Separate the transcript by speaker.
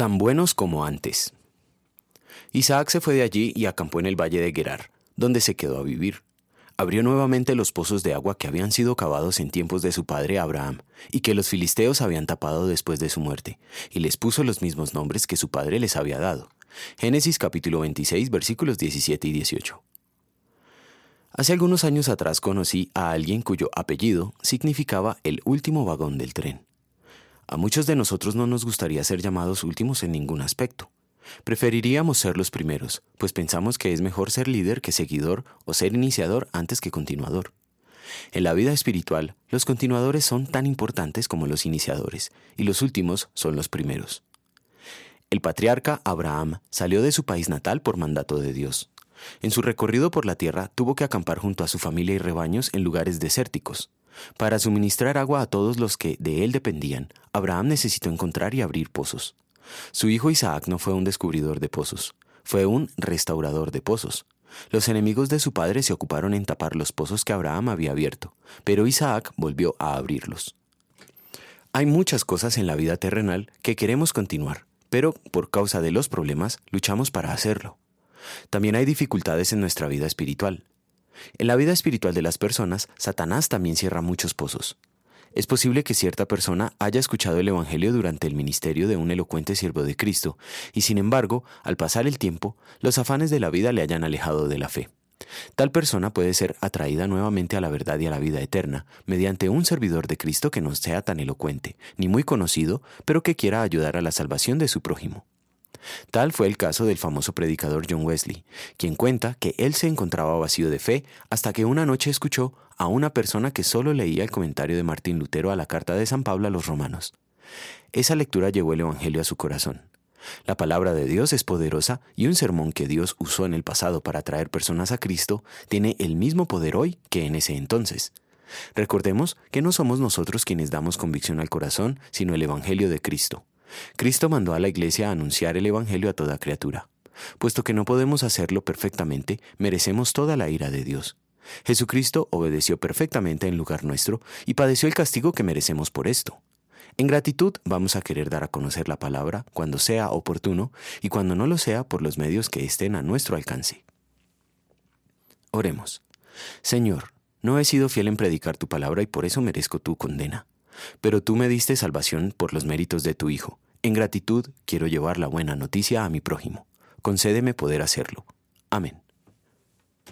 Speaker 1: tan buenos como antes. Isaac se fue de allí y acampó en el valle de Gerar, donde se quedó a vivir. Abrió nuevamente los pozos de agua que habían sido cavados en tiempos de su padre Abraham, y que los filisteos habían tapado después de su muerte, y les puso los mismos nombres que su padre les había dado. Génesis capítulo 26 versículos 17 y 18. Hace algunos años atrás conocí a alguien cuyo apellido significaba el último vagón del tren. A muchos de nosotros no nos gustaría ser llamados últimos en ningún aspecto. Preferiríamos ser los primeros, pues pensamos que es mejor ser líder que seguidor o ser iniciador antes que continuador. En la vida espiritual, los continuadores son tan importantes como los iniciadores, y los últimos son los primeros. El patriarca Abraham salió de su país natal por mandato de Dios. En su recorrido por la tierra tuvo que acampar junto a su familia y rebaños en lugares desérticos. Para suministrar agua a todos los que de él dependían, Abraham necesitó encontrar y abrir pozos. Su hijo Isaac no fue un descubridor de pozos, fue un restaurador de pozos. Los enemigos de su padre se ocuparon en tapar los pozos que Abraham había abierto, pero Isaac volvió a abrirlos. Hay muchas cosas en la vida terrenal que queremos continuar, pero por causa de los problemas luchamos para hacerlo. También hay dificultades en nuestra vida espiritual. En la vida espiritual de las personas, Satanás también cierra muchos pozos. Es posible que cierta persona haya escuchado el Evangelio durante el ministerio de un elocuente siervo de Cristo, y sin embargo, al pasar el tiempo, los afanes de la vida le hayan alejado de la fe. Tal persona puede ser atraída nuevamente a la verdad y a la vida eterna mediante un servidor de Cristo que no sea tan elocuente, ni muy conocido, pero que quiera ayudar a la salvación de su prójimo. Tal fue el caso del famoso predicador John Wesley, quien cuenta que él se encontraba vacío de fe hasta que una noche escuchó a una persona que solo leía el comentario de Martín Lutero a la carta de San Pablo a los romanos. Esa lectura llevó el Evangelio a su corazón. La palabra de Dios es poderosa y un sermón que Dios usó en el pasado para traer personas a Cristo tiene el mismo poder hoy que en ese entonces. Recordemos que no somos nosotros quienes damos convicción al corazón, sino el Evangelio de Cristo. Cristo mandó a la Iglesia a anunciar el Evangelio a toda criatura. Puesto que no podemos hacerlo perfectamente, merecemos toda la ira de Dios. Jesucristo obedeció perfectamente en lugar nuestro y padeció el castigo que merecemos por esto. En gratitud vamos a querer dar a conocer la palabra cuando sea oportuno y cuando no lo sea por los medios que estén a nuestro alcance. Oremos. Señor, no he sido fiel en predicar tu palabra y por eso merezco tu condena. Pero tú me diste salvación por los méritos de tu Hijo. En gratitud quiero llevar la buena noticia a mi prójimo. Concédeme poder hacerlo. Amén.